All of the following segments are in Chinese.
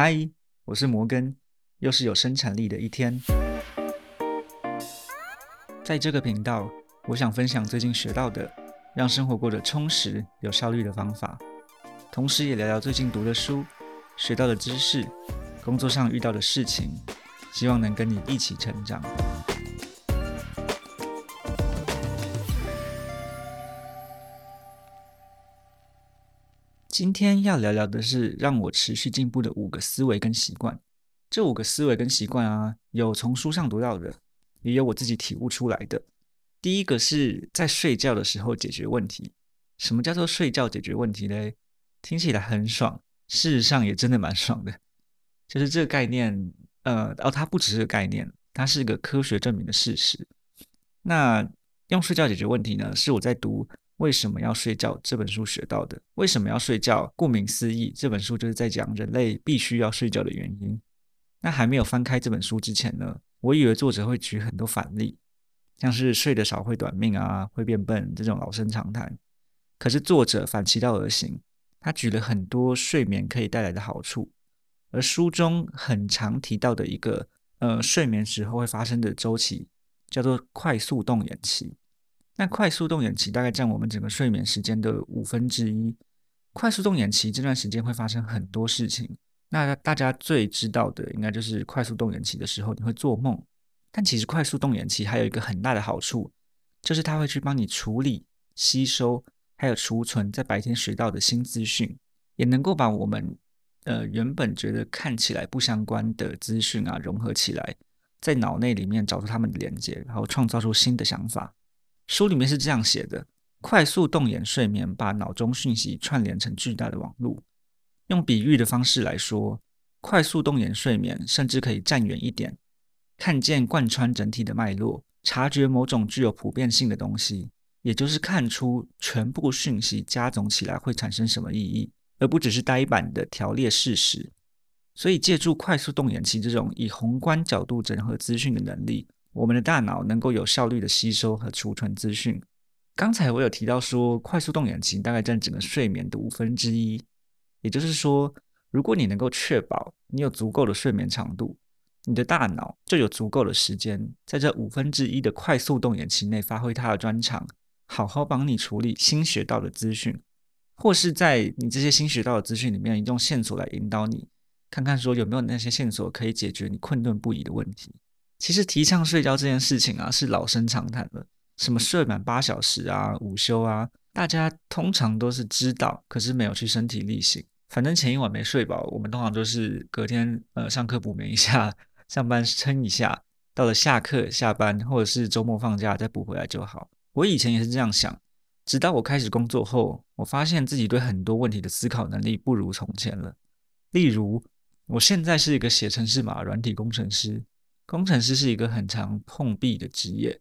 嗨，我是摩根，又是有生产力的一天。在这个频道，我想分享最近学到的，让生活过得充实、有效率的方法，同时也聊聊最近读的书、学到的知识、工作上遇到的事情，希望能跟你一起成长。今天要聊聊的是让我持续进步的五个思维跟习惯。这五个思维跟习惯啊，有从书上读到的，也有我自己体悟出来的。第一个是在睡觉的时候解决问题。什么叫做睡觉解决问题嘞？听起来很爽，事实上也真的蛮爽的。就是这个概念，呃，哦，它不只是个概念，它是一个科学证明的事实。那用睡觉解决问题呢？是我在读。为什么要睡觉？这本书学到的，为什么要睡觉？顾名思义，这本书就是在讲人类必须要睡觉的原因。那还没有翻开这本书之前呢，我以为作者会举很多反例，像是睡得少会短命啊，会变笨这种老生常谈。可是作者反其道而行，他举了很多睡眠可以带来的好处，而书中很常提到的一个呃睡眠时候会发生的周期，叫做快速动眼期。那快速动眼期大概占我们整个睡眠时间的五分之一。快速动眼期这段时间会发生很多事情。那大家最知道的应该就是快速动眼期的时候你会做梦。但其实快速动眼期还有一个很大的好处，就是它会去帮你处理、吸收还有储存在白天学到的新资讯，也能够把我们呃原本觉得看起来不相关的资讯啊融合起来，在脑内里面找出它们的连接，然后创造出新的想法。书里面是这样写的：快速动眼睡眠把脑中讯息串联成巨大的网络。用比喻的方式来说，快速动眼睡眠甚至可以站远一点，看见贯穿整体的脉络，察觉某种具有普遍性的东西，也就是看出全部讯息加总起来会产生什么意义，而不只是呆板的条列事实。所以，借助快速动眼期这种以宏观角度整合资讯的能力。我们的大脑能够有效率的吸收和储存资讯。刚才我有提到说，快速动眼期大概占整个睡眠的五分之一，也就是说，如果你能够确保你有足够的睡眠长度，你的大脑就有足够的时间在这五分之一的快速动眼期内发挥它的专长，好好帮你处理新学到的资讯，或是在你这些新学到的资讯里面，用线索来引导你，看看说有没有那些线索可以解决你困顿不已的问题。其实提倡睡觉这件事情啊，是老生常谈了。什么睡满八小时啊，午休啊，大家通常都是知道，可是没有去身体力行。反正前一晚没睡饱，我们通常就是隔天呃上课补眠一下，上班撑一下，到了下课下班或者是周末放假再补回来就好。我以前也是这样想，直到我开始工作后，我发现自己对很多问题的思考能力不如从前了。例如，我现在是一个写程式码软体工程师。工程师是一个很常碰壁的职业，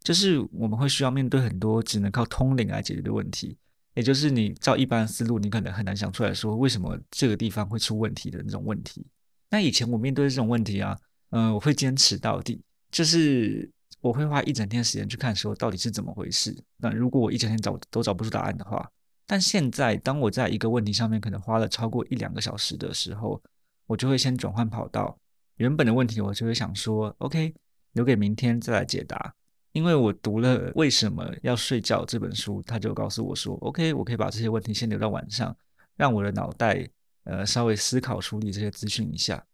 就是我们会需要面对很多只能靠通灵来解决的问题，也就是你照一般思路，你可能很难想出来说为什么这个地方会出问题的那种问题。那以前我面对这种问题啊，嗯，我会坚持到底，就是我会花一整天时间去看说到底是怎么回事。那如果我一整天找都找不出答案的话，但现在当我在一个问题上面可能花了超过一两个小时的时候，我就会先转换跑道。原本的问题，我就会想说，OK，留给明天再来解答。因为我读了《为什么要睡觉》这本书，他就告诉我说，OK，我可以把这些问题先留到晚上，让我的脑袋呃稍微思考处理这些资讯一下。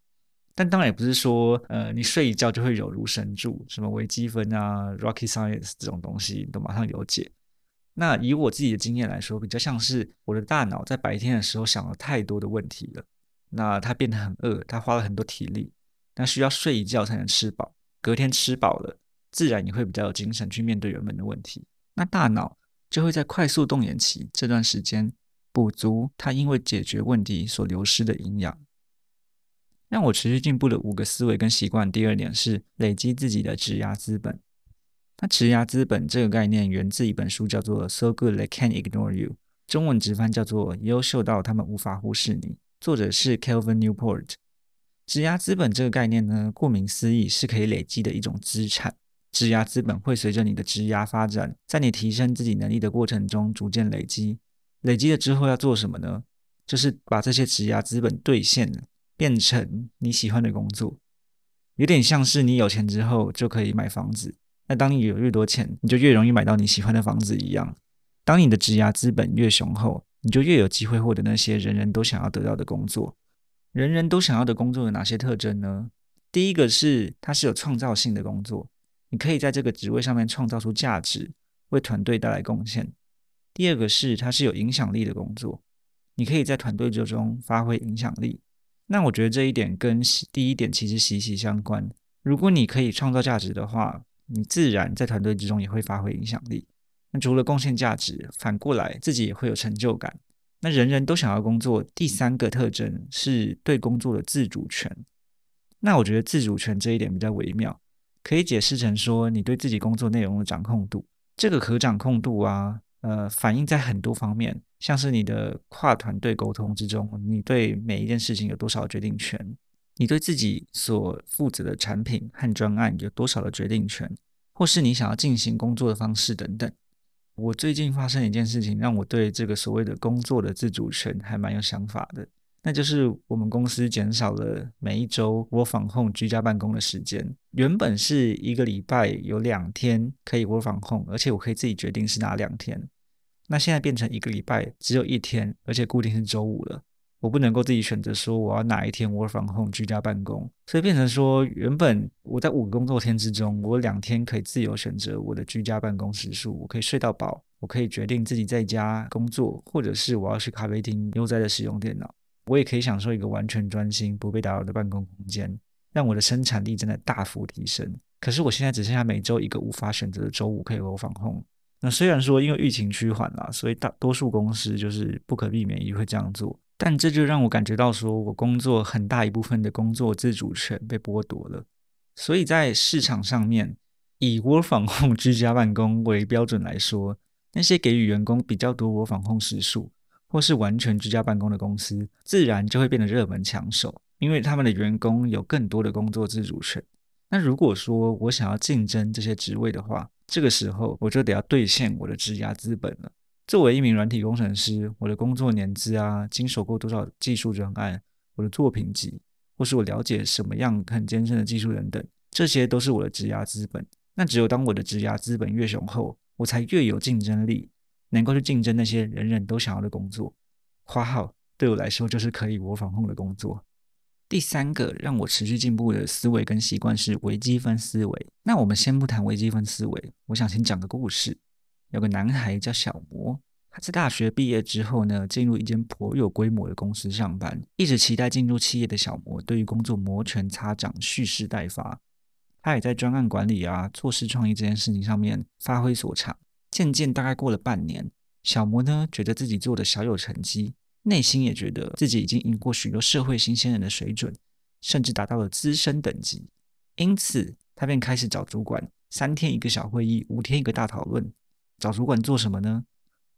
但当然也不是说，呃，你睡一觉就会有如神助，什么微积分啊、Rocky Science 这种东西都马上有解。那以我自己的经验来说，比较像是我的大脑在白天的时候想了太多的问题了，那它变得很饿，它花了很多体力。那需要睡一觉才能吃饱，隔天吃饱了，自然也会比较有精神去面对原本的问题。那大脑就会在快速动眼期这段时间补足它因为解决问题所流失的营养。让我持续进步的五个思维跟习惯，第二点是累积自己的质押资本。那质押资本这个概念源自一本书，叫做《So Good They Can't Ignore You》，中文直翻叫做“优秀到他们无法忽视你”，作者是 Kelvin Newport。质押资本这个概念呢，顾名思义是可以累积的一种资产。质押资本会随着你的质押发展，在你提升自己能力的过程中逐渐累积。累积了之后要做什么呢？就是把这些质押资本兑现，变成你喜欢的工作，有点像是你有钱之后就可以买房子。那当你有越多钱，你就越容易买到你喜欢的房子一样。当你的职涯资本越雄厚，你就越有机会获得那些人人都想要得到的工作。人人都想要的工作有哪些特征呢？第一个是它是有创造性的工作，你可以在这个职位上面创造出价值，为团队带来贡献。第二个是它是有影响力的工作，你可以在团队之中发挥影响力。那我觉得这一点跟第一点其实息息相关。如果你可以创造价值的话，你自然在团队之中也会发挥影响力。那除了贡献价值，反过来自己也会有成就感。那人人都想要工作，第三个特征是对工作的自主权。那我觉得自主权这一点比较微妙，可以解释成说你对自己工作内容的掌控度。这个可掌控度啊，呃，反映在很多方面，像是你的跨团队沟通之中，你对每一件事情有多少决定权？你对自己所负责的产品和专案有多少的决定权，或是你想要进行工作的方式等等。我最近发生一件事情，让我对这个所谓的工作的自主权还蛮有想法的，那就是我们公司减少了每一周我访控居家办公的时间。原本是一个礼拜有两天可以我访控，而且我可以自己决定是哪两天。那现在变成一个礼拜只有一天，而且固定是周五了。我不能够自己选择说我要哪一天 work from home 居家办公，所以变成说原本我在五个工作天之中，我两天可以自由选择我的居家办公时数，我可以睡到饱，我可以决定自己在家工作，或者是我要去咖啡厅悠哉的使用电脑，我也可以享受一个完全专心、不被打扰的办公空间，让我的生产力真的大幅提升。可是我现在只剩下每周一个无法选择的周五可以 work from home。那虽然说因为疫情趋缓了，所以大多数公司就是不可避免也会这样做。但这就让我感觉到，说我工作很大一部分的工作自主权被剥夺了。所以在市场上面，以 work from home 居家办公为标准来说，那些给予员工比较多 work from home 时数，或是完全居家办公的公司，自然就会变得热门抢手，因为他们的员工有更多的工作自主权。那如果说我想要竞争这些职位的话，这个时候我就得要兑现我的质押资本了。作为一名软体工程师，我的工作年资啊，经手过多少技术专案，我的作品集，或是我了解什么样很艰深的技术等等，这些都是我的质押资本。那只有当我的质押资本越雄厚，我才越有竞争力，能够去竞争那些人人都想要的工作。括号对我来说就是可以我防控的工作。第三个让我持续进步的思维跟习惯是微积分思维。那我们先不谈微积分思维，我想先讲个故事。有个男孩叫小魔，他在大学毕业之后呢，进入一间颇有规模的公司上班。一直期待进入企业的小魔，对于工作摩拳擦掌、蓄势待发。他也在专案管理啊、做事创意这件事情上面发挥所长。渐渐大概过了半年，小魔呢觉得自己做的小有成绩，内心也觉得自己已经赢过许多社会新鲜人的水准，甚至达到了资深等级。因此，他便开始找主管，三天一个小会议，五天一个大讨论。找主管做什么呢？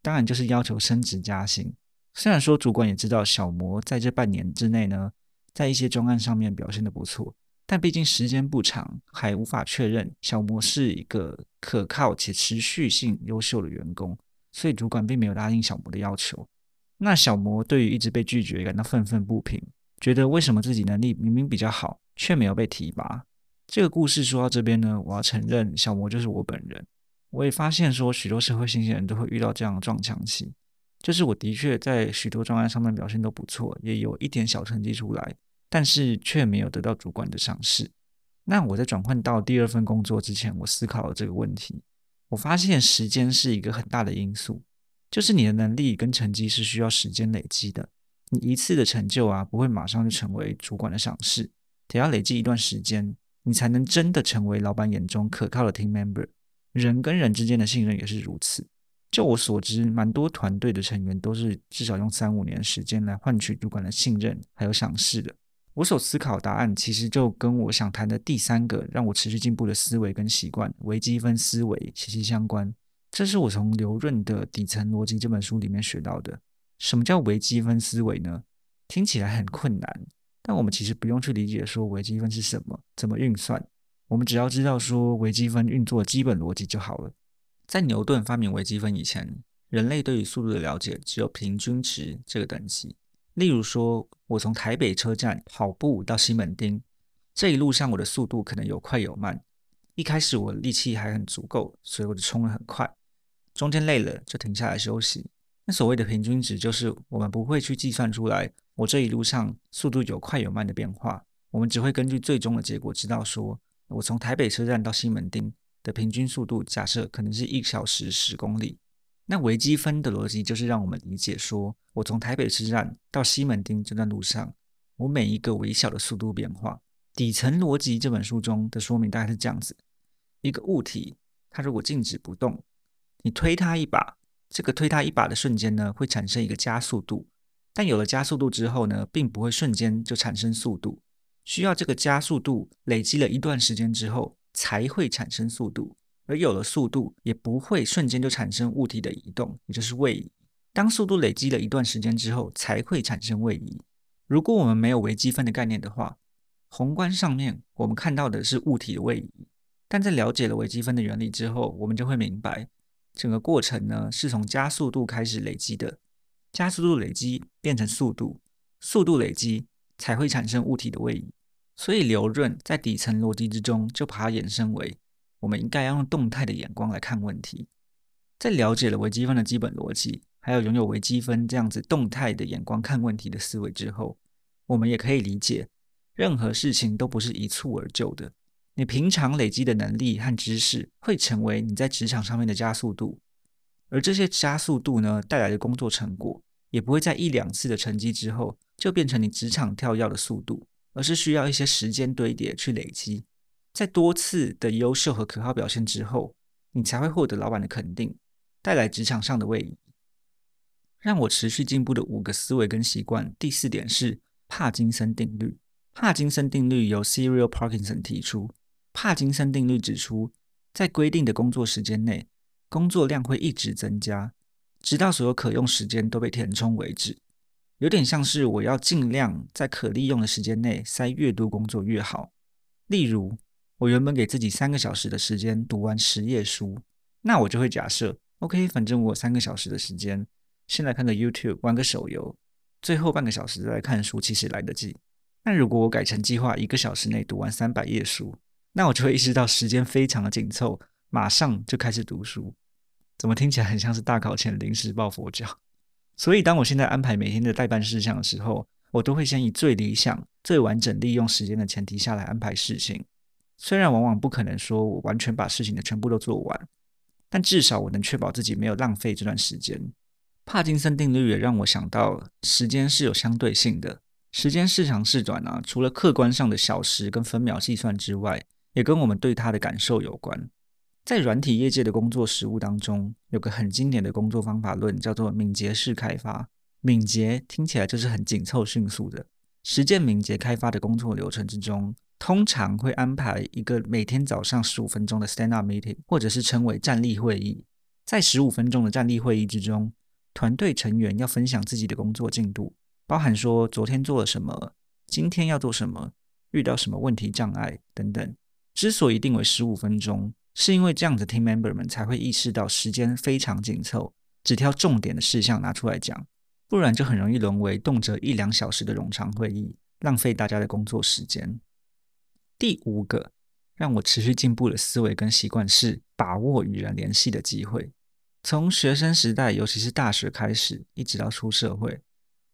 当然就是要求升职加薪。虽然说主管也知道小魔在这半年之内呢，在一些专案上面表现的不错，但毕竟时间不长，还无法确认小魔是一个可靠且持续性优秀的员工，所以主管并没有答应小魔的要求。那小魔对于一直被拒绝感到愤愤不平，觉得为什么自己能力明明比较好，却没有被提拔？这个故事说到这边呢，我要承认小魔就是我本人。我也发现说，许多社会新鲜人都会遇到这样的撞墙期，就是我的确在许多专案上面表现都不错，也有一点小成绩出来，但是却没有得到主管的赏识。那我在转换到第二份工作之前，我思考了这个问题，我发现时间是一个很大的因素，就是你的能力跟成绩是需要时间累积的，你一次的成就啊，不会马上就成为主管的赏识，得要累积一段时间，你才能真的成为老板眼中可靠的 team member。人跟人之间的信任也是如此。就我所知，蛮多团队的成员都是至少用三五年时间来换取主管的信任还有赏识的。我所思考答案其实就跟我想谈的第三个让我持续进步的思维跟习惯——微积分思维息息相关。这是我从刘润的《底层逻辑》这本书里面学到的。什么叫微积分思维呢？听起来很困难，但我们其实不用去理解说微积分是什么，怎么运算。我们只要知道说微积分运作基本逻辑就好了。在牛顿发明微积分以前，人类对于速度的了解只有平均值这个等级，例如说，我从台北车站跑步到西门町，这一路上我的速度可能有快有慢。一开始我力气还很足够，所以我就冲得很快。中间累了就停下来休息。那所谓的平均值，就是我们不会去计算出来我这一路上速度有快有慢的变化，我们只会根据最终的结果知道说，我从台北车站到西门町的平均速度，假设可能是一小时十公里。那微积分的逻辑就是让我们理解说，我从台北车站到西门町这段路上，我每一个微小的速度变化。底层逻辑这本书中的说明大概是这样子。一个物体，它如果静止不动，你推它一把，这个推它一把的瞬间呢，会产生一个加速度。但有了加速度之后呢，并不会瞬间就产生速度，需要这个加速度累积了一段时间之后，才会产生速度。而有了速度，也不会瞬间就产生物体的移动，也就是位移。当速度累积了一段时间之后，才会产生位移。如果我们没有微积分的概念的话，宏观上面我们看到的是物体的位移。但在了解了微积分的原理之后，我们就会明白，整个过程呢是从加速度开始累积的，加速度累积变成速度，速度累积才会产生物体的位移。所以刘润在底层逻辑之中就把它衍生为，我们应该要用动态的眼光来看问题。在了解了微积分的基本逻辑，还有拥有微积分这样子动态的眼光看问题的思维之后，我们也可以理解，任何事情都不是一蹴而就的。你平常累积的能力和知识，会成为你在职场上面的加速度，而这些加速度呢带来的工作成果，也不会在一两次的成绩之后就变成你职场跳跃的速度，而是需要一些时间堆叠去累积，在多次的优秀和可靠表现之后，你才会获得老板的肯定，带来职场上的位移。让我持续进步的五个思维跟习惯，第四点是帕金森定律。帕金森定律由 Serial Parkinson 提出。帕金森定律指出，在规定的工作时间内，工作量会一直增加，直到所有可用时间都被填充为止。有点像是我要尽量在可利用的时间内塞越多工作越好。例如，我原本给自己三个小时的时间读完十页书，那我就会假设，OK，反正我三个小时的时间，先来看个 YouTube，玩个手游，最后半个小时再来看书，其实来得及。那如果我改成计划一个小时内读完三百页书，那我就会意识到时间非常的紧凑，马上就开始读书，怎么听起来很像是大考前临时抱佛脚？所以当我现在安排每天的代办事项的时候，我都会先以最理想、最完整利用时间的前提下来安排事情。虽然往往不可能说我完全把事情的全部都做完，但至少我能确保自己没有浪费这段时间。帕金森定律也让我想到，时间是有相对性的，时间是长是短啊，除了客观上的小时跟分秒计算之外。也跟我们对它的感受有关。在软体业界的工作实务当中，有个很经典的工作方法论，叫做敏捷式开发。敏捷听起来就是很紧凑、迅速的。实践敏捷开发的工作流程之中，通常会安排一个每天早上十五分钟的 stand up meeting，或者是称为站立会议。在十五分钟的站立会议之中，团队成员要分享自己的工作进度，包含说昨天做了什么，今天要做什么，遇到什么问题障碍等等。之所以定为十五分钟，是因为这样子 team member 们才会意识到时间非常紧凑，只挑重点的事项拿出来讲，不然就很容易沦为动辄一两小时的冗长会议，浪费大家的工作时间。第五个让我持续进步的思维跟习惯是把握与人联系的机会。从学生时代，尤其是大学开始，一直到出社会，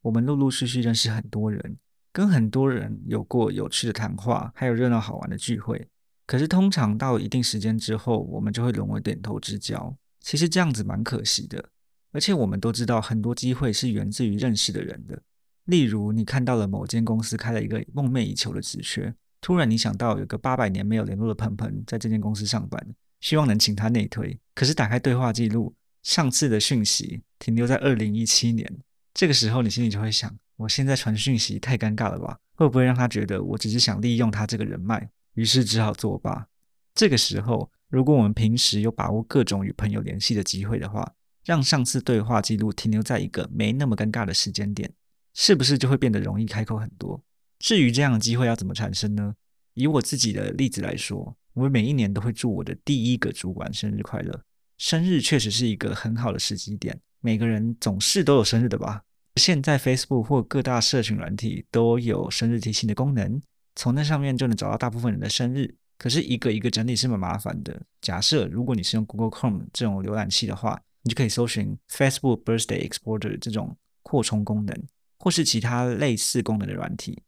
我们陆陆续续认识很多人，跟很多人有过有趣的谈话，还有热闹好玩的聚会。可是，通常到一定时间之后，我们就会沦为点头之交。其实这样子蛮可惜的。而且我们都知道，很多机会是源自于认识的人的。例如，你看到了某间公司开了一个梦寐以求的职缺，突然你想到有个八百年没有联络的朋朋在这间公司上班，希望能请他内推。可是打开对话记录，上次的讯息停留在二零一七年。这个时候，你心里就会想：我现在传讯息太尴尬了吧？会不会让他觉得我只是想利用他这个人脉？于是只好作罢。这个时候，如果我们平时有把握各种与朋友联系的机会的话，让上次对话记录停留在一个没那么尴尬的时间点，是不是就会变得容易开口很多？至于这样的机会要怎么产生呢？以我自己的例子来说，我每一年都会祝我的第一个主管生日快乐。生日确实是一个很好的时机点，每个人总是都有生日的吧？现在 Facebook 或各大社群软体都有生日提醒的功能，从那上面就能找到大部分人的生日。可是一个一个整理是蛮麻烦的。假设如果你是用 Google Chrome 这种浏览器的话，你就可以搜寻 Facebook Birthday Exporter 这种扩充功能，或是其他类似功能的软体，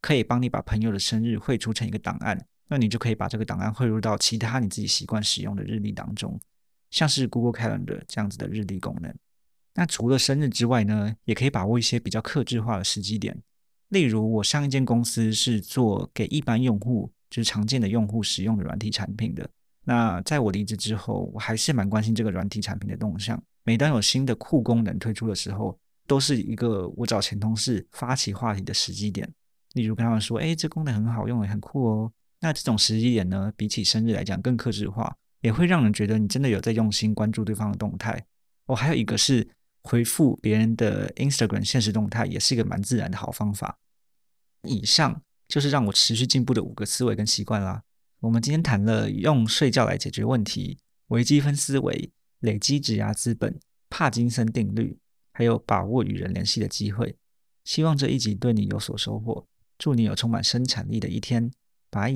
可以帮你把朋友的生日汇出成一个档案。那你就可以把这个档案汇入到其他你自己习惯使用的日历当中，像是 Google Calendar 这样子的日历功能。那除了生日之外呢，也可以把握一些比较克制化的时机点。例如，我上一间公司是做给一般用户，就是常见的用户使用的软体产品的。那在我离职之后，我还是蛮关心这个软体产品的动向。每当有新的酷功能推出的时候，都是一个我找前同事发起话题的时机点。例如跟他们说：“哎，这功能很好用，也很酷哦。”那这种时机点呢，比起生日来讲更克制化，也会让人觉得你真的有在用心关注对方的动态。哦，还有一个是回复别人的 Instagram 现实动态，也是一个蛮自然的好方法。以上就是让我持续进步的五个思维跟习惯啦。我们今天谈了用睡觉来解决问题、微积分思维、累积指压资本、帕金森定律，还有把握与人联系的机会。希望这一集对你有所收获，祝你有充满生产力的一天。拜。